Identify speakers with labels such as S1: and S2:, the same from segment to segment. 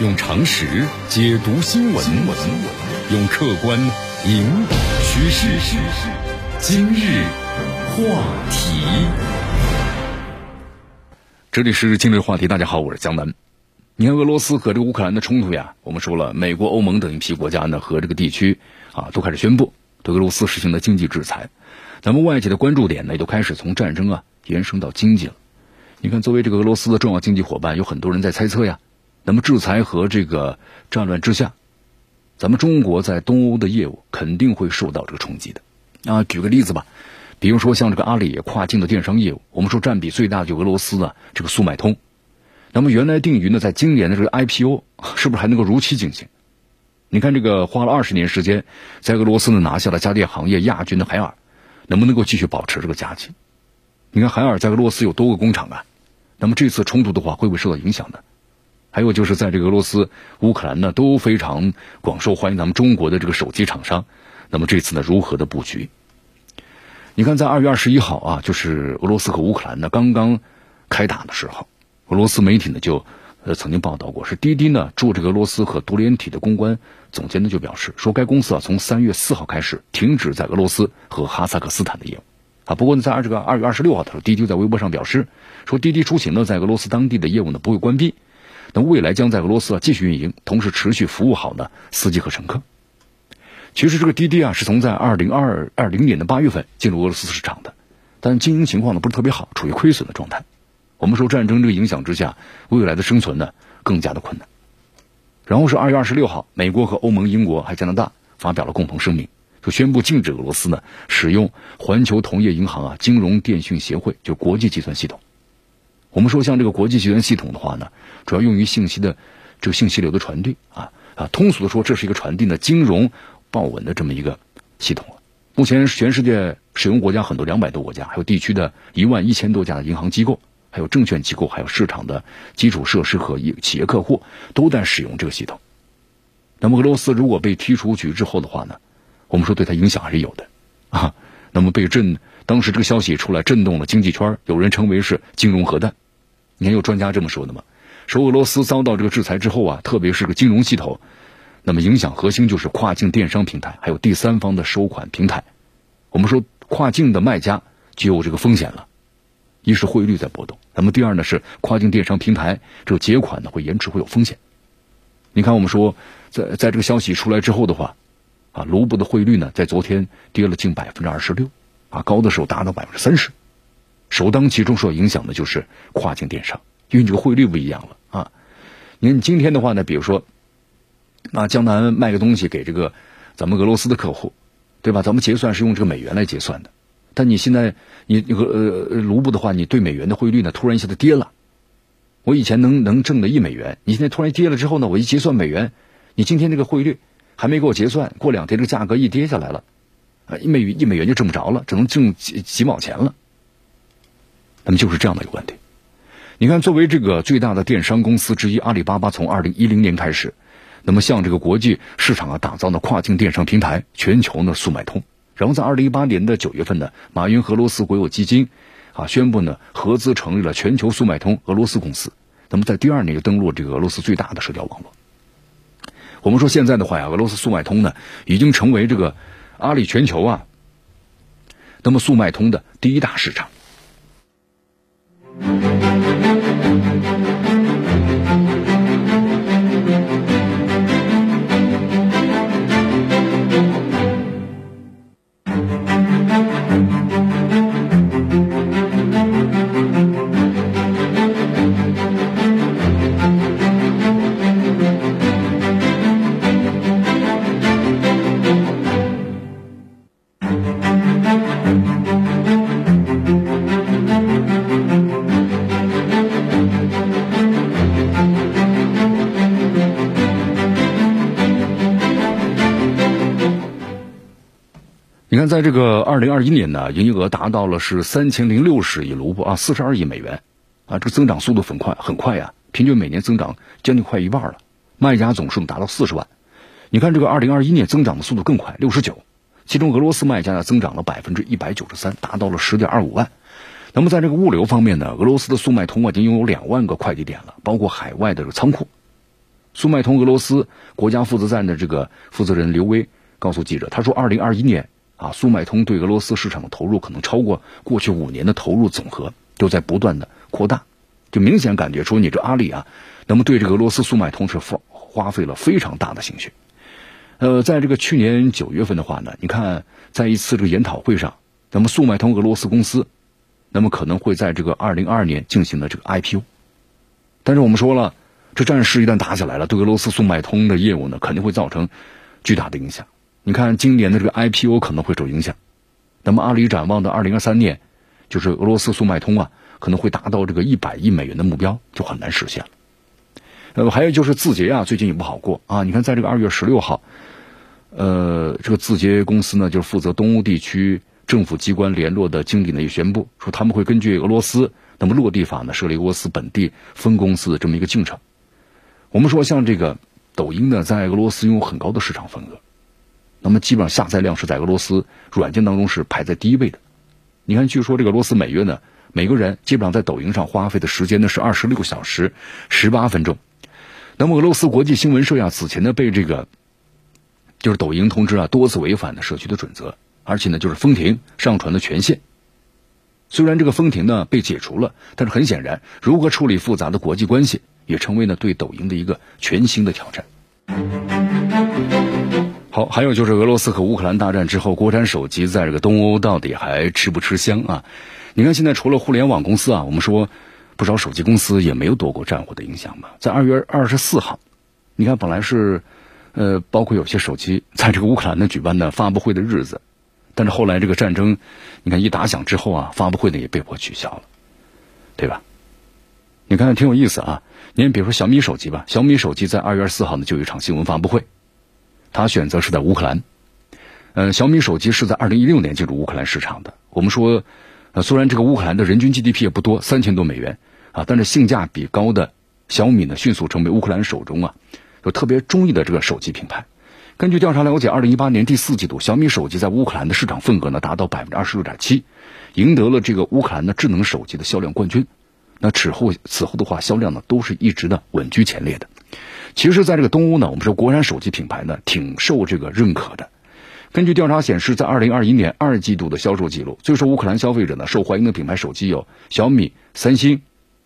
S1: 用常识解读新闻，用客观引导趋势。今日话题，这里是今日话题。大家好，我是江南。你看俄罗斯和这个乌克兰的冲突呀，我们说了，美国、欧盟等一批国家呢和这个地区啊都开始宣布对俄罗斯实行的经济制裁。咱们外界的关注点呢也都开始从战争啊延伸到经济了。你看，作为这个俄罗斯的重要经济伙伴，有很多人在猜测呀。那么制裁和这个战乱之下，咱们中国在东欧的业务肯定会受到这个冲击的。啊，举个例子吧，比如说像这个阿里跨境的电商业务，我们说占比最大的就俄罗斯的这个速卖通。那么原来定于呢，在今年的这个 IPO 是不是还能够如期进行？你看这个花了二十年时间，在俄罗斯呢拿下了家电行业亚军的海尔，能不能够继续保持这个佳绩？你看海尔在俄罗斯有多个工厂啊，那么这次冲突的话会不会受到影响呢？还有就是在这个俄罗斯、乌克兰呢都非常广受欢迎，咱们中国的这个手机厂商，那么这次呢如何的布局？你看，在二月二十一号啊，就是俄罗斯和乌克兰呢刚刚开打的时候，俄罗斯媒体呢就呃曾经报道过，是滴滴呢驻这个俄罗斯和独联体的公关总监呢就表示说，该公司啊从三月四号开始停止在俄罗斯和哈萨克斯坦的业务啊。不过呢，在二这个二月二十六号的时候，滴滴在微博上表示说，滴滴出行呢在俄罗斯当地的业务呢不会关闭。那未来将在俄罗斯啊继续运营，同时持续服务好呢司机和乘客。其实这个滴滴啊是从在二零二二零年的八月份进入俄罗斯市场的，但经营情况呢不是特别好，处于亏损的状态。我们说战争这个影响之下，未来的生存呢更加的困难。然后是二月二十六号，美国和欧盟、英国还加拿大发表了共同声明，就宣布禁止俄罗斯呢使用环球同业银行啊金融电讯协会就国际计算系统。我们说，像这个国际计算系统的话呢，主要用于信息的这个信息流的传递啊啊，通俗的说，这是一个传递的金融报文的这么一个系统目前全世界使用国家很多，两百多国家，还有地区的一万一千多家的银行机构，还有证券机构，还有市场的基础设施和企业客户都在使用这个系统。那么俄罗斯如果被踢出局之后的话呢，我们说对它影响还是有的啊。那么被震，当时这个消息出来震动了经济圈，有人称为是金融核弹。你看有专家这么说的吗？说俄罗斯遭到这个制裁之后啊，特别是个金融系统，那么影响核心就是跨境电商平台，还有第三方的收款平台。我们说跨境的卖家就有这个风险了，一是汇率在波动，那么第二呢是跨境电商平台这个结款呢会延迟，会有风险。你看我们说在在这个消息出来之后的话，啊卢布的汇率呢在昨天跌了近百分之二十六，啊高的时候达到百分之三十。首当其冲受影响的就是跨境电商，因为这个汇率不一样了啊。你看你今天的话呢，比如说，啊江南卖个东西给这个咱们俄罗斯的客户，对吧？咱们结算是用这个美元来结算的，但你现在你那个呃卢布的话，你对美元的汇率呢突然一下子跌了。我以前能能挣的一美元，你现在突然跌了之后呢，我一结算美元，你今天这个汇率还没给我结算，过两天这个价格一跌下来了，啊一美元一美元就挣不着了，只能挣几几毛钱了。那么就是这样的一个问题。你看，作为这个最大的电商公司之一，阿里巴巴从二零一零年开始，那么向这个国际市场啊打造的跨境电商平台全球呢速卖通。然后在二零一八年的九月份呢，马云俄罗斯国有基金啊宣布呢合资成立了全球速卖通俄罗斯公司。那么在第二年就登陆这个俄罗斯最大的社交网络。我们说现在的话呀，俄罗斯速卖通呢已经成为这个阿里全球啊，那么速卖通的第一大市场。你看，在这个二零二一年呢，营业额达到了是三千零六十亿卢布啊，四十二亿美元，啊，这个增长速度很快，很快呀，平均每年增长将近快一半了。卖家总数达到四十万。你看这个二零二一年增长的速度更快，六十九，其中俄罗斯卖家呢增长了百分之一百九十三，达到了十点二五万。那么在这个物流方面呢，俄罗斯的速卖通已经拥有两万个快递点了，包括海外的这个仓库。速卖通俄罗斯国家负责站的这个负责人刘威告诉记者，他说，二零二一年啊，速卖通对俄罗斯市场的投入可能超过过去五年的投入总和，都在不断的扩大，就明显感觉出你这阿里啊，那么对这个俄罗斯速卖通是花花费了非常大的心血。呃，在这个去年九月份的话呢，你看在一次这个研讨会上，那么速卖通俄罗斯公司，那么可能会在这个二零二二年进行的这个 IPO，但是我们说了。这战事一旦打起来了，对俄罗斯速卖通的业务呢，肯定会造成巨大的影响。你看，今年的这个 IPO 可能会受影响。那么，阿里展望的二零二三年，就是俄罗斯速卖通啊，可能会达到这个一百亿美元的目标，就很难实现了。呃，还有就是字节啊，最近也不好过啊。你看，在这个二月十六号，呃，这个字节公司呢，就是负责东欧地区政府机关联络的经理呢，也宣布说，他们会根据俄罗斯那么落地法呢，设立俄罗斯本地分公司的这么一个进程。我们说，像这个抖音呢，在俄罗斯拥有很高的市场份额，那么基本上下载量是在俄罗斯软件当中是排在第一位的。你看，据说这个俄罗斯每月呢，每个人基本上在抖音上花费的时间呢是二十六小时十八分钟。那么，俄罗斯国际新闻社呀，此前呢被这个就是抖音通知啊，多次违反了社区的准则，而且呢就是封停上传的权限。虽然这个封停呢被解除了，但是很显然，如何处理复杂的国际关系？也成为了对抖音的一个全新的挑战。好，还有就是俄罗斯和乌克兰大战之后，国产手机在这个东欧到底还吃不吃香啊？你看现在除了互联网公司啊，我们说不少手机公司也没有躲过战火的影响嘛。在二月二十四号，你看本来是呃，包括有些手机在这个乌克兰呢举办的发布会的日子，但是后来这个战争，你看一打响之后啊，发布会呢也被迫取消了，对吧？你看挺有意思啊。您比如说小米手机吧，小米手机在二月二十四号呢就有一场新闻发布会，他选择是在乌克兰。呃，小米手机是在二零一六年进入乌克兰市场的。我们说，呃，虽然这个乌克兰的人均 GDP 也不多，三千多美元啊，但是性价比高的小米呢，迅速成为乌克兰手中啊有特别中意的这个手机品牌。根据调查了解，二零一八年第四季度，小米手机在乌克兰的市场份额呢达到百分之二十六点七，赢得了这个乌克兰的智能手机的销量冠军。那此后此后的话，销量呢都是一直的稳居前列的。其实，在这个东欧呢，我们说国产手机品牌呢挺受这个认可的。根据调查显示，在二零二一年二季度的销售记录，最受乌克兰消费者呢受欢迎的品牌手机有小米、三星、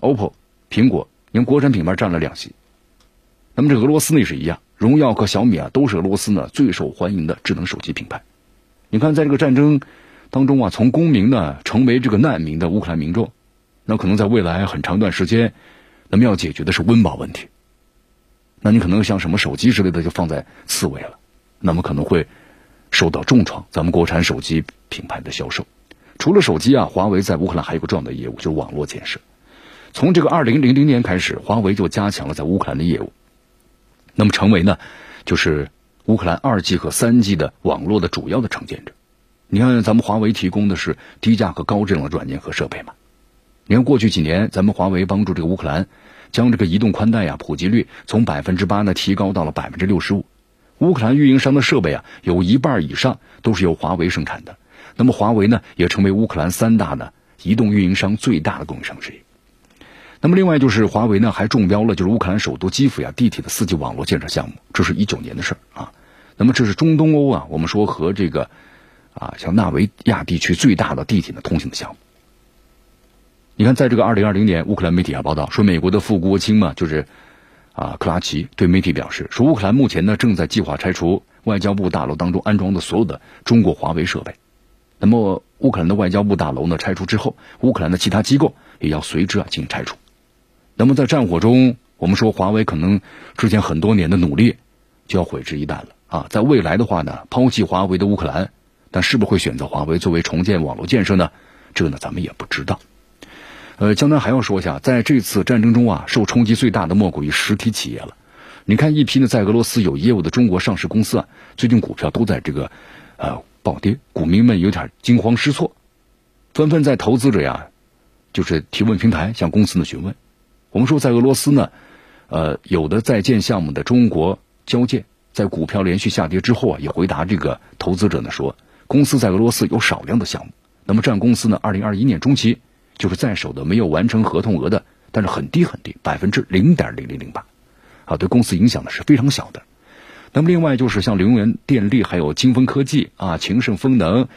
S1: OPPO、苹果，因为国产品牌占了两席。那么这俄罗斯呢也是一样，荣耀和小米啊都是俄罗斯呢最受欢迎的智能手机品牌。你看，在这个战争当中啊，从公民呢成为这个难民的乌克兰民众。那可能在未来很长一段时间，那么要解决的是温饱问题。那你可能像什么手机之类的就放在次位了，那么可能会受到重创。咱们国产手机品牌的销售，除了手机啊，华为在乌克兰还有个重要的业务，就是网络建设。从这个二零零零年开始，华为就加强了在乌克兰的业务，那么成为呢，就是乌克兰二 G 和三 G 的网络的主要的承建者。你看，咱们华为提供的是低价和高质量的软件和设备嘛。你看，过去几年，咱们华为帮助这个乌克兰，将这个移动宽带呀普及率从百分之八呢提高到了百分之六十五。乌克兰运营商的设备啊，有一半以上都是由华为生产的。那么，华为呢也成为乌克兰三大的移动运营商最大的供应商之一。那么，另外就是华为呢还中标了，就是乌克兰首都基辅呀地铁的四 G 网络建设项目，这是一九年的事儿啊。那么，这是中东欧啊，我们说和这个啊像纳维亚地区最大的地铁的通行的项目。你看，在这个二零二零年，乌克兰媒体啊报道说，美国的副国务卿嘛，就是啊克拉奇对媒体表示说，乌克兰目前呢正在计划拆除外交部大楼当中安装的所有的中国华为设备。那么，乌克兰的外交部大楼呢拆除之后，乌克兰的其他机构也要随之啊进行拆除。那么，在战火中，我们说华为可能之前很多年的努力就要毁之一旦了啊！在未来的话呢，抛弃华为的乌克兰，但是不会选择华为作为重建网络建设呢？这个呢，咱们也不知道。呃，江南还要说一下，在这次战争中啊，受冲击最大的莫过于实体企业了。你看，一批呢在俄罗斯有业务的中国上市公司啊，最近股票都在这个呃暴跌，股民们有点惊慌失措，纷纷在投资者呀，就是提问平台向公司呢询问。我们说，在俄罗斯呢，呃，有的在建项目的中国交建，在股票连续下跌之后啊，也回答这个投资者呢说，公司在俄罗斯有少量的项目，那么占公司呢二零二一年中期。就是在手的没有完成合同额的，但是很低很低，百分之零点零零零八。啊，对公司影响呢是非常小的。那么另外就是像凌源电力，还有金风科技啊、秦盛风能，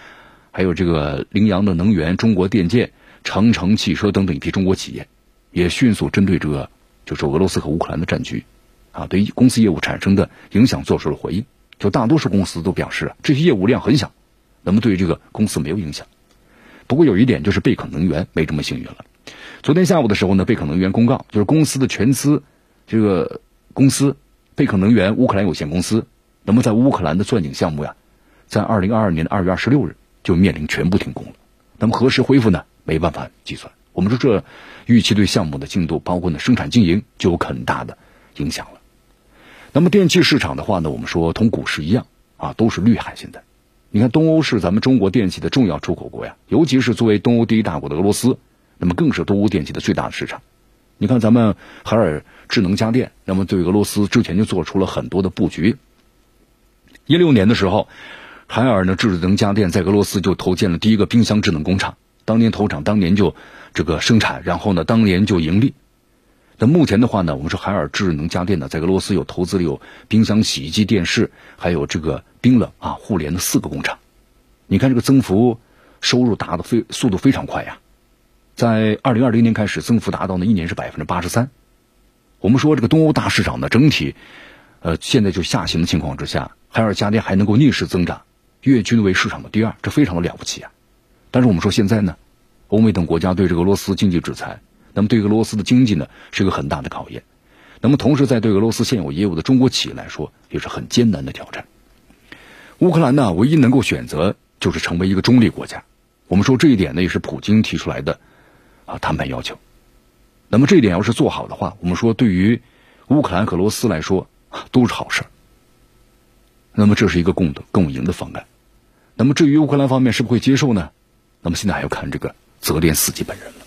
S1: 还有这个羚羊的能源、中国电建、长城汽车等等一批中国企业，也迅速针对这个就是俄罗斯和乌克兰的战局，啊，对公司业务产生的影响做出了回应。就大多数公司都表示，这些业务量很小，那么对这个公司没有影响。不过有一点就是贝肯能源没这么幸运了。昨天下午的时候呢，贝肯能源公告，就是公司的全资这个公司。贝肯能源乌克兰有限公司，那么在乌克兰的钻井项目呀，在二零二二年的二月二十六日就面临全部停工了。那么何时恢复呢？没办法计算。我们说这预期对项目的进度，包括呢生产经营，就有很大的影响了。那么电气市场的话呢，我们说同股市一样啊，都是绿海。现在，你看东欧是咱们中国电器的重要出口国呀，尤其是作为东欧第一大国的俄罗斯，那么更是东欧电器的最大的市场。你看咱们海尔智能家电，那么对俄罗斯之前就做出了很多的布局。一六年的时候，海尔呢智能家电在俄罗斯就投建了第一个冰箱智能工厂，当年投产，当年就这个生产，然后呢当年就盈利。那目前的话呢，我们说海尔智能家电呢在俄罗斯有投资了有冰箱、洗衣机、电视，还有这个冰冷啊互联的四个工厂。你看这个增幅，收入达的非速度非常快呀。在二零二零年开始，增幅达到呢一年是百分之八十三。我们说这个东欧大市场呢，整体，呃，现在就下行的情况之下，海尔家电还能够逆势增长，跃居为市场的第二，这非常的了不起啊。但是我们说现在呢，欧美等国家对这个俄罗斯经济制裁，那么对俄罗斯的经济呢是一个很大的考验。那么同时，在对俄罗斯现有业务的中国企业来说，也是很艰难的挑战。乌克兰呢，唯一能够选择就是成为一个中立国家。我们说这一点呢，也是普京提出来的。啊，谈判要求，那么这一点要是做好的话，我们说对于乌克兰和俄罗斯来说都是好事那么这是一个共的共赢的方案。那么至于乌克兰方面是不会接受呢？那么现在还要看这个泽连斯基本人了。